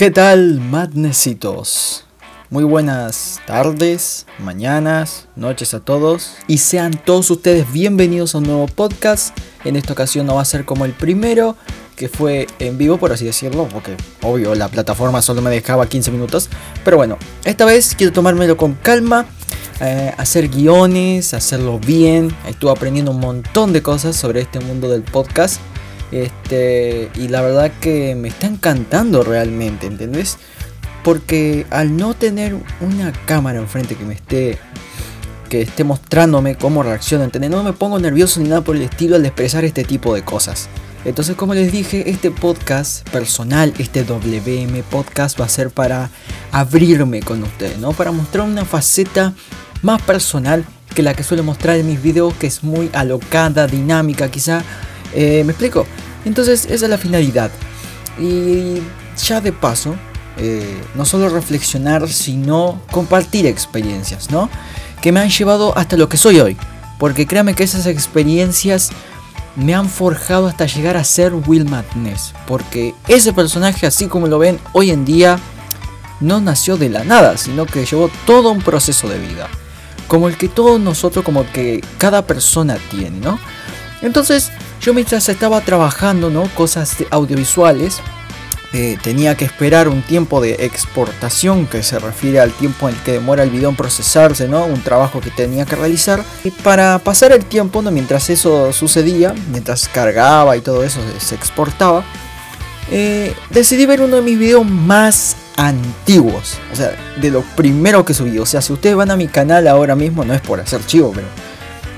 ¿Qué tal, madnecitos? Muy buenas tardes, mañanas, noches a todos. Y sean todos ustedes bienvenidos a un nuevo podcast. En esta ocasión no va a ser como el primero, que fue en vivo, por así decirlo, porque obvio la plataforma solo me dejaba 15 minutos. Pero bueno, esta vez quiero tomármelo con calma, eh, hacer guiones, hacerlo bien. Estuve aprendiendo un montón de cosas sobre este mundo del podcast. Este, y la verdad que me está encantando realmente, ¿entendés? Porque al no tener una cámara enfrente que me esté que esté mostrándome cómo reacciona, ¿entendés? No me pongo nervioso ni nada por el estilo al expresar este tipo de cosas. Entonces, como les dije, este podcast personal, este WM podcast va a ser para abrirme con ustedes, ¿no? Para mostrar una faceta más personal que la que suelo mostrar en mis videos, que es muy alocada, dinámica, quizá. Eh, ¿Me explico? Entonces, esa es la finalidad. Y ya de paso, eh, no solo reflexionar, sino compartir experiencias, ¿no? Que me han llevado hasta lo que soy hoy. Porque créanme que esas experiencias me han forjado hasta llegar a ser Will Madness. Porque ese personaje, así como lo ven hoy en día, no nació de la nada, sino que llevó todo un proceso de vida. Como el que todos nosotros, como que cada persona tiene, ¿no? Entonces, yo mientras estaba trabajando, ¿no? Cosas audiovisuales, eh, tenía que esperar un tiempo de exportación que se refiere al tiempo en el que demora el video en procesarse, ¿no? Un trabajo que tenía que realizar. Y para pasar el tiempo, ¿no? mientras eso sucedía, mientras cargaba y todo eso se exportaba, eh, decidí ver uno de mis videos más antiguos. O sea, de lo primero que subí. O sea, si ustedes van a mi canal ahora mismo, no es por hacer chivo, pero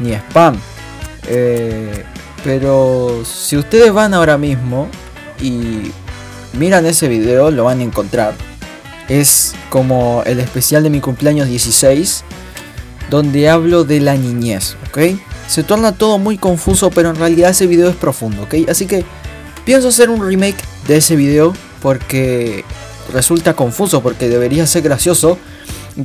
ni spam. Eh, pero si ustedes van ahora mismo y miran ese video, lo van a encontrar. Es como el especial de mi cumpleaños 16, donde hablo de la niñez, ¿ok? Se torna todo muy confuso, pero en realidad ese video es profundo, ¿ok? Así que pienso hacer un remake de ese video porque resulta confuso, porque debería ser gracioso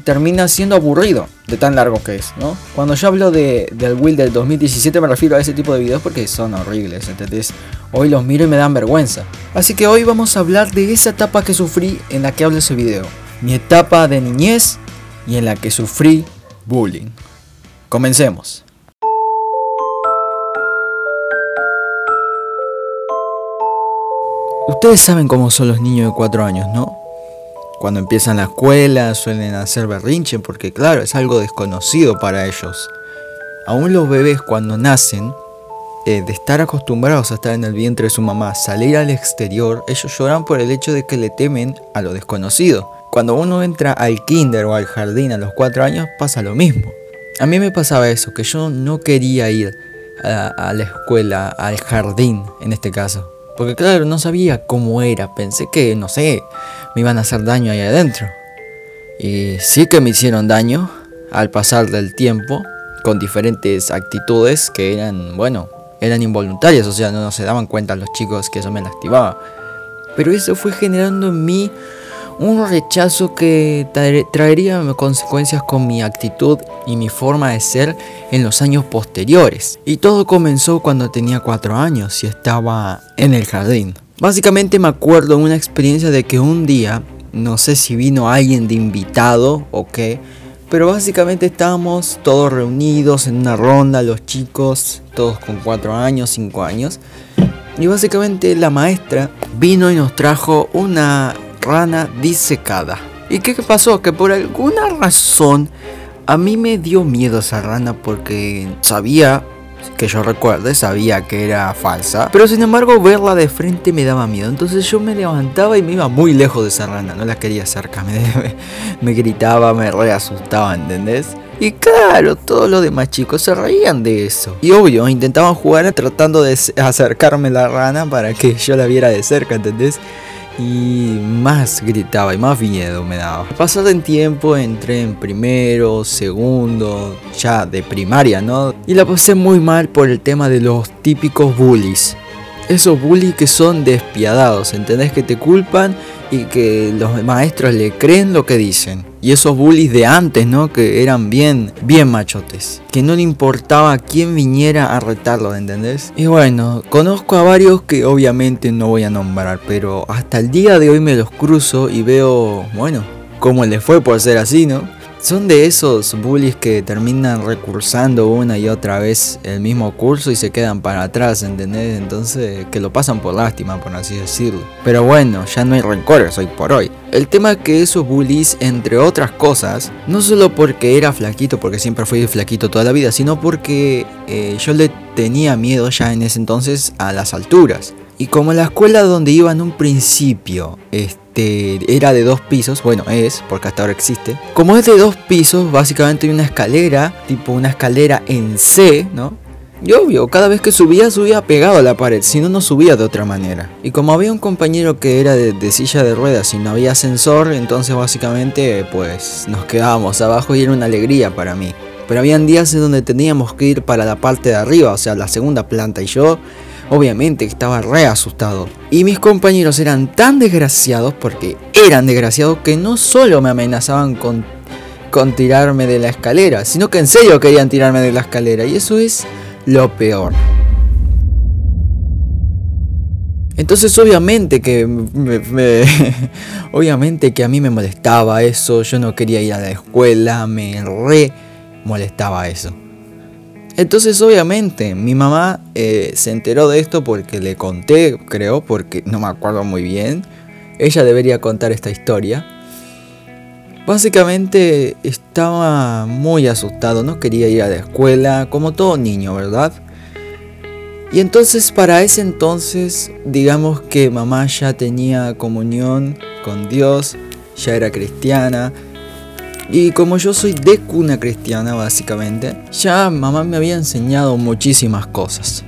termina siendo aburrido de tan largo que es, ¿no? Cuando yo hablo de, del Will del 2017 me refiero a ese tipo de videos porque son horribles, ¿entendés? Hoy los miro y me dan vergüenza. Así que hoy vamos a hablar de esa etapa que sufrí en la que hablo ese video. Mi etapa de niñez y en la que sufrí bullying. Comencemos. Ustedes saben cómo son los niños de 4 años, ¿no? Cuando empiezan la escuela suelen hacer berrinche porque claro, es algo desconocido para ellos. Aún los bebés cuando nacen, eh, de estar acostumbrados a estar en el vientre de su mamá, salir al exterior, ellos lloran por el hecho de que le temen a lo desconocido. Cuando uno entra al kinder o al jardín a los 4 años pasa lo mismo. A mí me pasaba eso, que yo no quería ir a la escuela, al jardín en este caso. Porque claro, no sabía cómo era. Pensé que, no sé, me iban a hacer daño ahí adentro. Y sí que me hicieron daño al pasar del tiempo con diferentes actitudes que eran, bueno, eran involuntarias, o sea, no, se daban cuenta los chicos que eso me lastimaba. Pero eso fue generando en mí un rechazo que traería consecuencias con mi actitud y mi forma de ser en los años posteriores. Y todo comenzó cuando tenía 4 años y estaba en el jardín. Básicamente me acuerdo de una experiencia de que un día, no sé si vino alguien de invitado o qué, pero básicamente estábamos todos reunidos en una ronda, los chicos, todos con 4 años, 5 años. Y básicamente la maestra vino y nos trajo una rana disecada. ¿Y qué pasó? Que por alguna razón a mí me dio miedo esa rana porque sabía, que yo recuerde, sabía que era falsa. Pero sin embargo verla de frente me daba miedo. Entonces yo me levantaba y me iba muy lejos de esa rana. No la quería cerca. Me, me gritaba, me re asustaba, ¿entendés? Y claro, todos los demás chicos se reían de eso. Y obvio, intentaban jugar tratando de acercarme la rana para que yo la viera de cerca, ¿entendés? Y más gritaba y más miedo me daba. Pasado en tiempo entré en primero, segundo, ya de primaria, ¿no? Y la pasé muy mal por el tema de los típicos bullies. Esos bullies que son despiadados, ¿entendés? Que te culpan y que los maestros le creen lo que dicen. Y esos bullies de antes, ¿no? Que eran bien, bien machotes. Que no le importaba quién viniera a retarlo, ¿entendés? Y bueno, conozco a varios que obviamente no voy a nombrar, pero hasta el día de hoy me los cruzo y veo, bueno, cómo les fue por ser así, ¿no? Son de esos bullies que terminan recursando una y otra vez el mismo curso y se quedan para atrás, ¿entendés? Entonces, que lo pasan por lástima, por así decirlo. Pero bueno, ya no hay rencores hoy por hoy. El tema es que esos bullies, entre otras cosas, no solo porque era flaquito, porque siempre fui flaquito toda la vida, sino porque eh, yo le tenía miedo ya en ese entonces a las alturas. Y como la escuela donde iba en un principio, este, era de dos pisos, bueno es, porque hasta ahora existe. Como es de dos pisos, básicamente hay una escalera, tipo una escalera en C, ¿no? Y obvio, cada vez que subía, subía pegado a la pared, si no, no subía de otra manera. Y como había un compañero que era de, de, silla de ruedas y no había ascensor, entonces básicamente pues nos quedábamos abajo y era una alegría para mí. Pero habían días en donde teníamos que ir para la parte de arriba, o sea, la segunda planta, y yo Obviamente estaba re asustado. Y mis compañeros eran tan desgraciados, porque eran desgraciados, que no solo me amenazaban con, con tirarme de la escalera, sino que en serio querían tirarme de la escalera. Y eso es lo peor. Entonces obviamente que me, obviamente que a mí me molestaba eso, yo no quería ir a la escuela, me re molestaba eso. Entonces obviamente mi mamá eh, se enteró de esto porque le conté, creo, porque no me acuerdo muy bien. Ella debería contar esta historia. Básicamente estaba muy asustado, no quería ir a la escuela, como todo niño, ¿verdad? Y entonces para ese entonces, digamos que mamá ya tenía comunión con Dios, ya era cristiana, y como yo soy de cuna cristiana básicamente, ya mamá me había enseñado muchísimas cosas.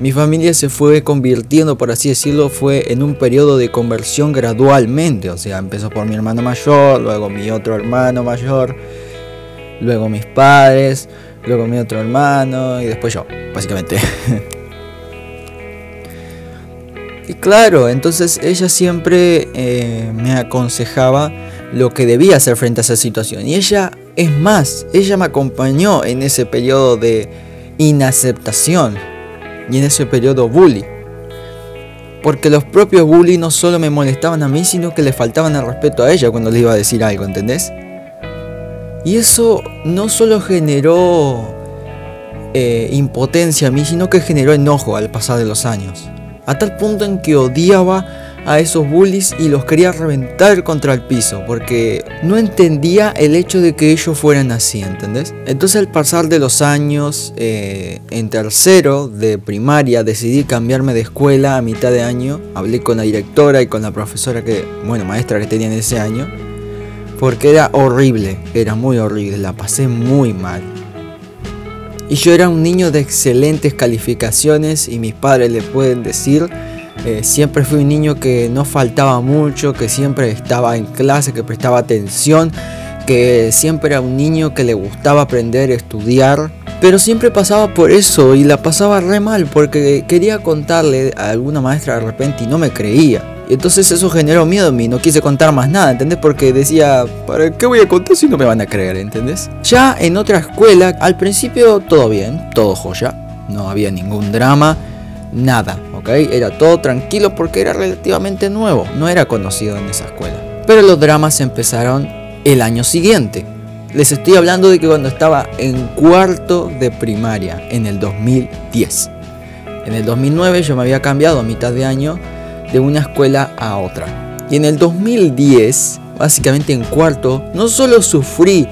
Mi familia se fue convirtiendo, por así decirlo, fue en un periodo de conversión gradualmente. O sea, empezó por mi hermano mayor, luego mi otro hermano mayor, luego mis padres, luego mi otro hermano y después yo, básicamente. y claro, entonces ella siempre eh, me aconsejaba lo que debía hacer frente a esa situación. Y ella, es más, ella me acompañó en ese periodo de inaceptación y en ese periodo bully. Porque los propios bully no solo me molestaban a mí, sino que le faltaban el respeto a ella cuando le iba a decir algo, ¿entendés? Y eso no solo generó eh, impotencia a mí, sino que generó enojo al pasar de los años. A tal punto en que odiaba a esos bullies y los quería reventar contra el piso porque no entendía el hecho de que ellos fueran así, ¿entendés? Entonces al pasar de los años, eh, en tercero de primaria decidí cambiarme de escuela a mitad de año, hablé con la directora y con la profesora que, bueno, maestra que tenía en ese año, porque era horrible, era muy horrible, la pasé muy mal. Y yo era un niño de excelentes calificaciones y mis padres le pueden decir eh, siempre fui un niño que no faltaba mucho, que siempre estaba en clase, que prestaba atención, que siempre era un niño que le gustaba aprender, estudiar. Pero siempre pasaba por eso y la pasaba re mal porque quería contarle a alguna maestra de repente y no me creía. Y entonces eso generó miedo en mí, no quise contar más nada, ¿entendés? Porque decía, ¿para qué voy a contar si no me van a creer, ¿entendés? Ya en otra escuela, al principio todo bien, todo joya, no había ningún drama nada, ¿ok? Era todo tranquilo porque era relativamente nuevo, no era conocido en esa escuela. Pero los dramas empezaron el año siguiente. Les estoy hablando de que cuando estaba en cuarto de primaria, en el 2010. En el 2009 yo me había cambiado a mitad de año de una escuela a otra. Y en el 2010, básicamente en cuarto, no solo sufrí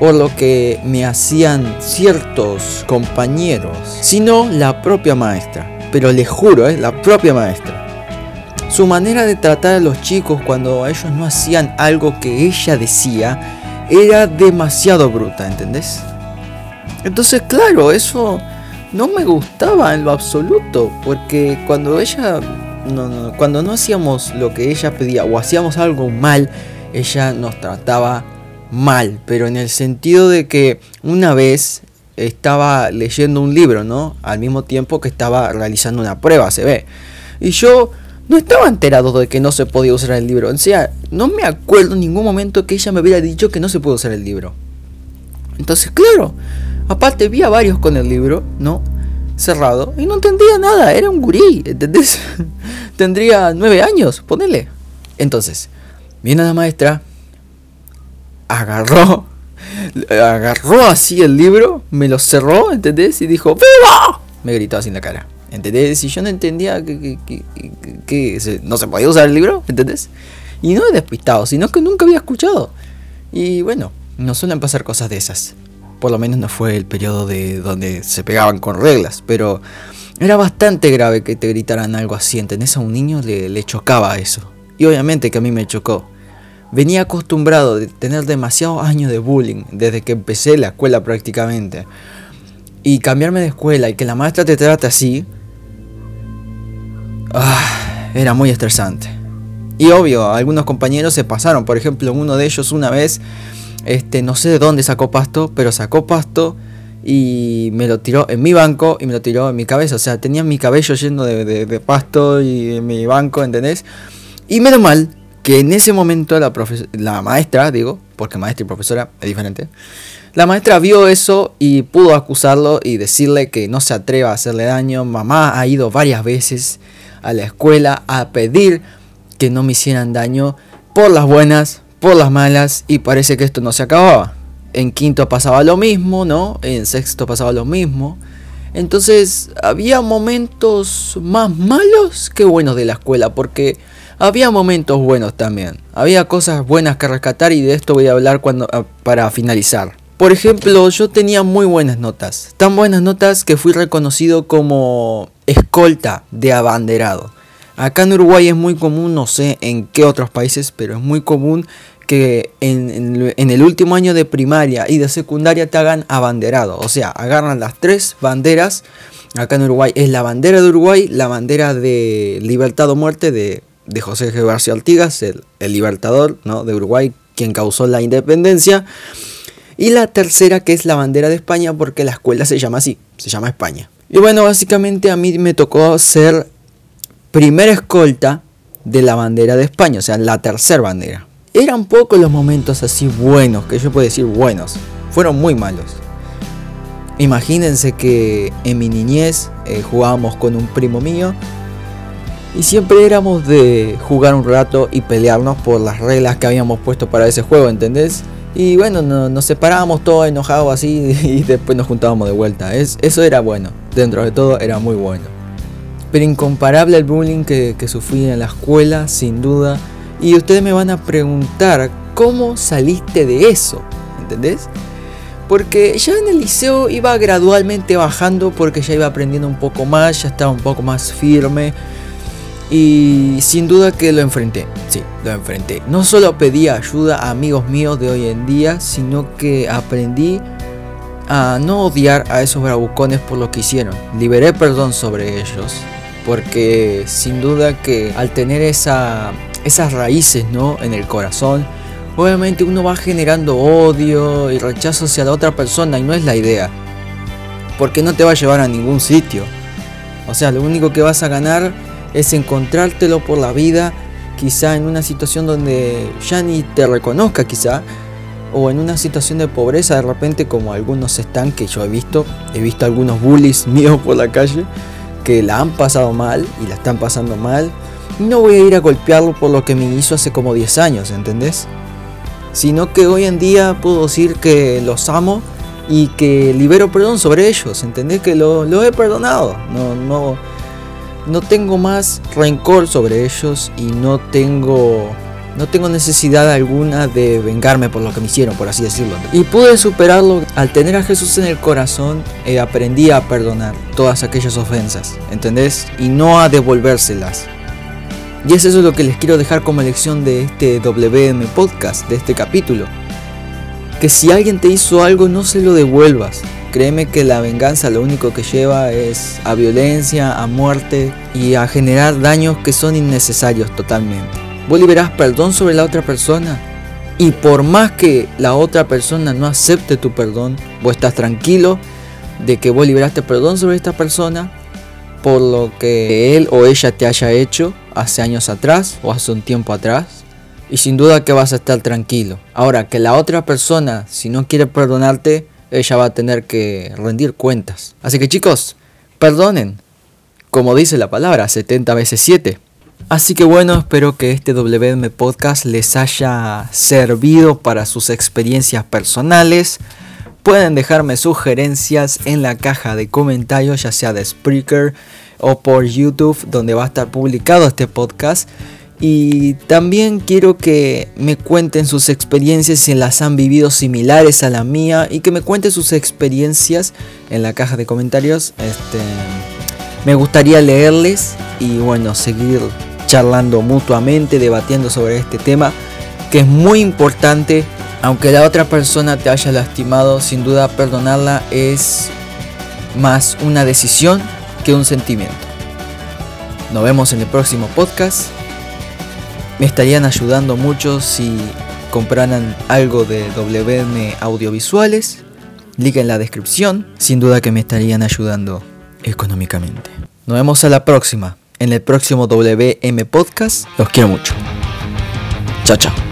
por lo que me hacían ciertos compañeros, sino la propia maestra pero le juro, es la propia maestra. Su manera de tratar a los chicos cuando ellos no hacían algo que ella decía era demasiado bruta, ¿entendés? Entonces, claro, eso no me gustaba en lo absoluto, porque cuando ella no, cuando no hacíamos lo que ella pedía o hacíamos algo mal, ella nos trataba mal, pero en el sentido de que una vez estaba leyendo un libro, ¿no? Al mismo tiempo que estaba realizando una prueba, se ve. Y yo no estaba enterado de que no se podía usar el libro. O sea, no me acuerdo en ningún momento que ella me hubiera dicho que no se puede usar el libro. Entonces, claro, aparte vi a varios con el libro, ¿no? Cerrado, y no entendía nada, era un gurí, ¿entendés? Tendría nueve años, ponele. Entonces, viene la maestra, agarró, agarró así el libro, me lo cerró, ¿entendés? Y dijo, ¡Viva! Me gritó así en la cara. ¿Entendés? Si yo no entendía que, que, no se podía usar el libro, ¿entendés? Y no he despistado, sino que nunca había escuchado. Y bueno, no suelen pasar cosas de esas. Por lo menos no fue el periodo de donde se pegaban con reglas, pero era bastante grave que te gritaran algo así, ¿entendés? A un niño le, le chocaba eso. Y obviamente que a mí me chocó. Venía acostumbrado de tener demasiados años de bullying desde que empecé la escuela prácticamente. Y cambiarme de escuela y que la maestra te trate así, Ah, era muy estresante. Y obvio, algunos compañeros se pasaron. Por ejemplo, uno de ellos una vez, este, no sé de dónde sacó pasto, pero sacó pasto y me lo tiró en mi banco y me lo tiró en mi cabeza. O sea, tenía mi cabello lleno de, pasto y en mi banco, ¿entendés? Y menos mal que en ese momento la, la maestra, digo, porque maestra y profesora es diferente, la maestra vio eso y pudo acusarlo y decirle que no se atreva a hacerle daño. Mamá ha ido varias veces a la escuela a pedir que no me hicieran daño por las buenas, por las malas y parece que esto no se acababa. En quinto pasaba lo mismo, ¿no? En sexto pasaba lo mismo. Entonces había momentos más malos que buenos de la escuela porque había momentos buenos también. Había cosas buenas que rescatar y de esto voy a hablar cuando para finalizar. Por ejemplo, yo tenía muy buenas notas. Tan buenas notas que fui reconocido como escolta de abanderado. Acá en Uruguay es muy común, no sé en qué otros países, pero es muy común que en, el último año de primaria y de secundaria te hagan abanderado. O sea, agarran las tres banderas. Acá en Uruguay es la bandera de Uruguay, la bandera de libertad o muerte de, José G. García Artigas, el, el libertador ¿no? de Uruguay, quien causó la independencia. Y la tercera que es la bandera de España porque la escuela se llama así, se llama España. Y bueno, básicamente a mí me tocó ser primera escolta de la bandera de España, o sea, la tercera bandera. Eran pocos los momentos así buenos, que yo puedo decir buenos, fueron muy malos. Imagínense que en mi niñez eh, jugábamos con un primo mío y siempre éramos de jugar un rato y pelearnos por las reglas que habíamos puesto para ese juego, ¿entendés? Y bueno, nos separábamos todos enojados así y después nos juntábamos de vuelta. Es, eso era bueno, dentro de todo era muy bueno. Pero incomparable al bullying que, que sufrí en la escuela, sin duda. Y ustedes me van a preguntar, ¿cómo saliste de eso? ¿Entendés? Porque ya en el liceo iba gradualmente bajando porque ya iba aprendiendo un poco más, ya estaba un poco más firme. Y sin duda que lo enfrenté, sí, lo enfrenté. No solo pedí ayuda a amigos míos de hoy en día, sino que aprendí a no odiar a esos bravucones por lo que hicieron. Liberé perdón sobre ellos, porque sin duda que al tener esa, esas raíces ¿no? en el corazón, obviamente uno va generando odio y rechazo hacia la otra persona y no es la idea. Porque no te va a llevar a ningún sitio. O sea, lo único que vas a ganar es encontrártelo por la vida, quizá en una situación donde ya ni te reconozca quizá, o en una situación de pobreza de repente como algunos están que yo he visto, he visto algunos bullies míos por la calle que la han pasado mal y la están pasando mal. no voy a ir a golpearlo por lo que me hizo hace como 10 años, ¿entendés? Sino que hoy en día puedo decir que los amo y que libero perdón sobre ellos, ¿entendés? Que lo, lo he perdonado. No, no, no tengo más rencor sobre ellos y no tengo no tengo necesidad alguna de vengarme por lo que me hicieron, por así decirlo. Y pude superarlo al tener a Jesús en el corazón, eh, aprendí a perdonar todas aquellas ofensas, ¿entendés? Y no a devolvérselas. Y es eso lo que les quiero dejar como lección de este WM podcast, de este capítulo. Que si alguien te hizo algo, no se lo devuelvas. Créeme que la venganza lo único que lleva es a violencia, a muerte y a generar daños que son innecesarios totalmente. Vos liberás perdón sobre la otra persona y por más que la otra persona no acepte tu perdón, vos estás tranquilo de que vos liberaste perdón sobre esta persona por lo que él o ella te haya hecho hace años atrás o hace un tiempo atrás. Y sin duda que vas a estar tranquilo. Ahora, que la otra persona, si no quiere perdonarte, ella va a tener que rendir cuentas. Así que chicos, perdonen. Como dice la palabra, 70 veces 7. Así que bueno, espero que este WM Podcast les haya servido para sus experiencias personales. Pueden dejarme sugerencias en la caja de comentarios, ya sea de Spreaker o por YouTube, donde va a estar publicado este podcast. Y también quiero que me cuenten sus experiencias si las han vivido similares a la mía y que me cuenten sus experiencias en la caja de comentarios. Este, me gustaría leerles y bueno, seguir charlando mutuamente, debatiendo sobre este tema que es muy importante. Aunque la otra persona te haya lastimado, sin duda perdonarla es más una decisión que un sentimiento. Nos vemos en el próximo podcast. Me estarían ayudando mucho si compraran algo de WM Audiovisuales. Link en la descripción. Sin duda que me estarían ayudando económicamente. Nos vemos a la próxima. En el próximo WM Podcast. Los quiero mucho. Chao, chao.